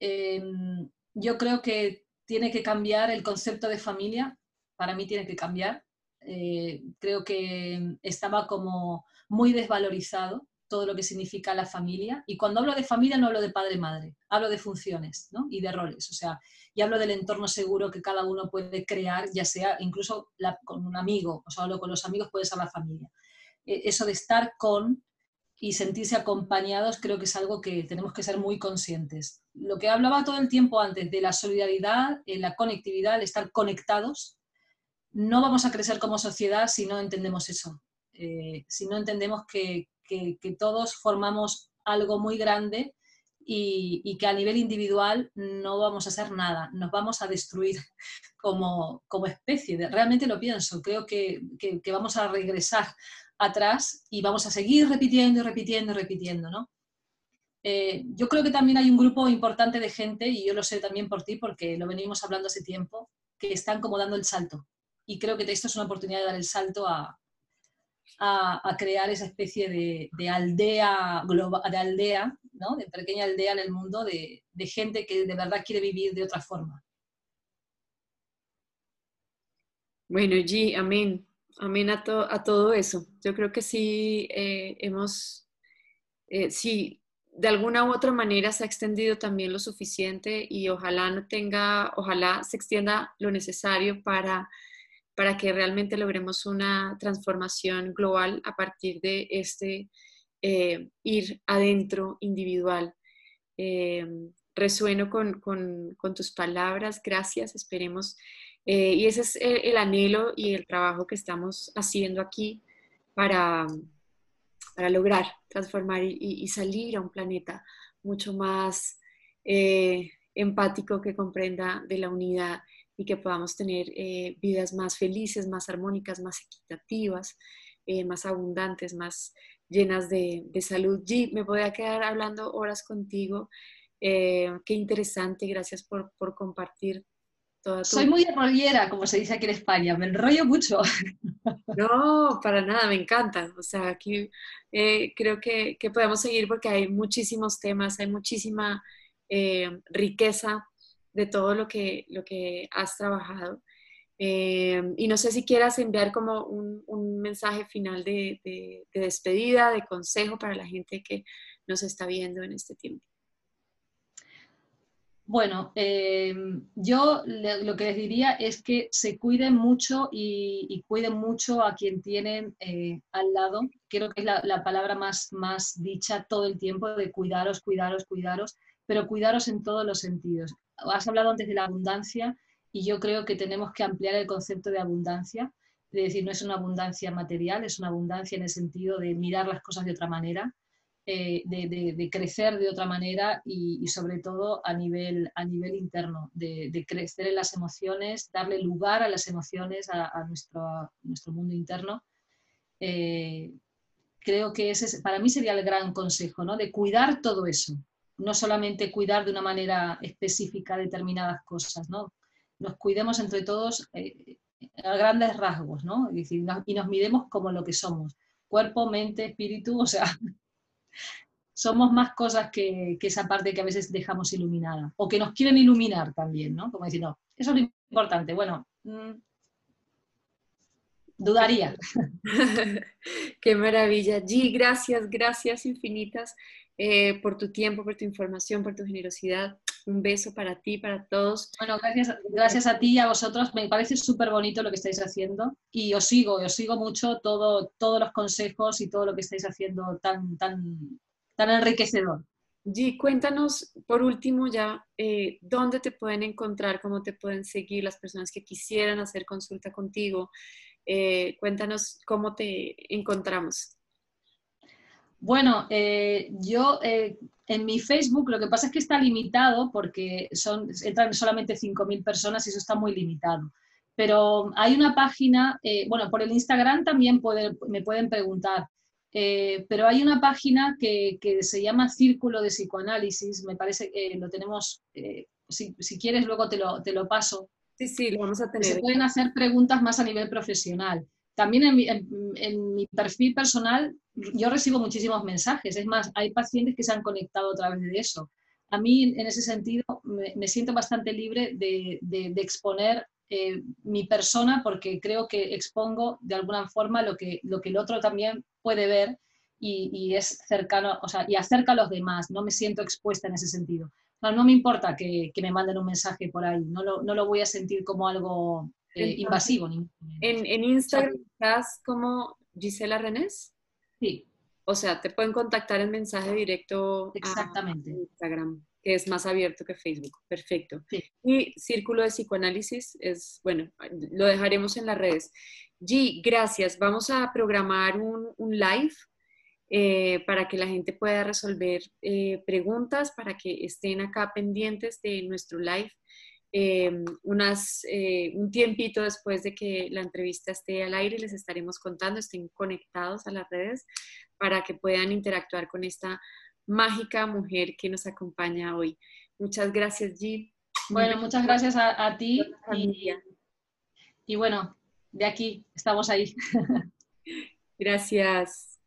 Em, yo creo que tiene que cambiar el concepto de familia, para mí tiene que cambiar. Eh, creo que estaba como muy desvalorizado todo lo que significa la familia. Y cuando hablo de familia no hablo de padre-madre, hablo de funciones y de roles. O sea, y hablo del entorno seguro que cada uno puede crear, ya sea incluso con un amigo, o sea, hablo con los amigos puede ser la familia. E, eso de estar con y sentirse acompañados creo que es algo que tenemos que ser muy conscientes. Lo que hablaba todo el tiempo antes de la solidaridad, la conectividad, el estar conectados, no vamos a crecer como sociedad si no entendemos eso, eh, si no entendemos que, todos formamos algo muy grande y, que a nivel individual no vamos a hacer nada, nos vamos a destruir como, especie. Realmente lo pienso, creo que, que vamos a regresar atrás y vamos a seguir repitiendo y repitiendo y repitiendo, ¿no? Eh, yo creo que también hay un grupo importante de gente, y yo lo sé también por ti, porque lo venimos hablando hace tiempo, que están como dando el salto. Y creo que esto es una oportunidad de dar el salto a, a, crear esa especie de, aldea, global, de aldea, ¿no? de pequeña aldea en el mundo, de, de gente que de verdad quiere vivir de otra forma. Bueno, G, amén. Amén a, a todo eso. Yo creo que sí eh, hemos, eh, sí, de alguna u otra manera se ha extendido también lo suficiente y ojalá no tenga, ojalá se extienda lo necesario para, para que realmente logremos una transformación global a partir de este eh, ir adentro individual. resueno con, con, tus palabras, gracias, esperemos Eh, y ese es el, anhelo y el trabajo que estamos haciendo aquí para, para lograr transformar y, salir a un planeta mucho más eh, empático que comprenda de la unidad y que podamos tener eh, vidas más felices, más armónicas, más equitativas, más abundantes, más llenas de, de salud. G, me voy a quedar hablando horas contigo. qué interesante, gracias por, por compartir soy muy enrollera, como se dice aquí en España, me enrollo mucho. No, para nada, me encanta. O sea, aquí eh, creo que, podemos seguir porque hay muchísimos temas, hay muchísima eh, riqueza de todo lo que, lo que has trabajado. Eh, y no sé si quieras enviar como un, mensaje final de despedida, de consejo para la gente que nos está viendo en este tiempo. Bueno, eh, yo lo que les diría es que se cuiden mucho y, cuiden mucho a quien tienen eh, al lado. Creo que es la, palabra más, más dicha todo el tiempo de cuidaros, cuidaros, cuidaros, pero cuidaros en todos los sentidos. Has hablado antes de la abundancia y yo creo que tenemos que ampliar el concepto de abundancia. Es decir, no es una abundancia material, es una abundancia en el sentido de mirar las cosas de otra manera, eh, de, crecer de otra manera y, sobre todo a nivel, a nivel interno, de, crecer en las emociones, darle lugar a las emociones, a, nuestro, nuestro, mundo interno. Eh, creo que ese para mí sería el gran consejo, ¿no? de cuidar todo eso, no solamente cuidar de una manera específica determinadas cosas, ¿no? nos cuidemos entre todos eh, a grandes rasgos, ¿no? y nos midemos como lo que somos, cuerpo, mente, espíritu, o sea, somos más cosas que, esa parte que a veces dejamos iluminada, o que nos quieren iluminar también, ¿no? Como decir, eso es lo importante. Bueno, mm, dudaría. Qué maravilla. G, gracias, gracias infinitas eh, por tu tiempo, por tu información, por tu generosidad. Un beso para ti, para todos. Bueno, gracias, gracias a ti y a vosotros. Me parece súper bonito lo que estáis haciendo y os sigo, os sigo mucho todo, todos los consejos y todo lo que estáis haciendo tan, tan, tan enriquecedor. G, cuéntanos por último ya eh, dónde te pueden encontrar, cómo te pueden seguir las personas que quisieran hacer consulta contigo. Eh, cuéntanos cómo te encontramos. Bueno, eh, yo en mi Facebook lo que pasa es que está limitado porque son, entran solamente 5.000 personas y eso está muy limitado. Pero hay una página, bueno, por el Instagram también me pueden preguntar. Eh, pero hay una página que, se llama Círculo de Psicoanálisis, me parece que lo tenemos, eh, si, quieres luego te lo, te lo paso. Sí, sí, lo vamos a tener. Se pueden hacer preguntas más a nivel profesional. También en mi, en, mi, perfil personal yo recibo muchísimos mensajes, es más, hay pacientes que se han conectado a través de eso. A mí, en ese sentido, me, siento bastante libre de, de, de exponer eh, mi persona porque creo que expongo de alguna forma lo que, lo que el otro también puede ver y, es cercano, o sea, y acerca a los demás, no me siento expuesta en ese sentido. No, me importa que, me manden un mensaje por ahí, no lo, no lo voy a sentir como algo eh, invasivo. en, en, Instagram estás como Gisela Renés. Sí. O sea, te pueden contactar en mensaje directo Exactamente. a Instagram que es más abierto que Facebook. Perfecto. Y Círculo de Psicoanálisis es, bueno, lo dejaremos en las redes. G, gracias. Vamos a programar un, live eh, para que la gente pueda resolver eh, preguntas, para que estén acá pendientes de nuestro live. Em, unas, eh, un tiempito después de que la entrevista esté al aire, les estaremos contando, estén conectados a las redes para que puedan interactuar con esta mágica mujer que nos acompaña hoy. Muchas gracias, G. Bueno, muchas gracias a, ti. Y, y bueno, de aquí estamos ahí. Gracias.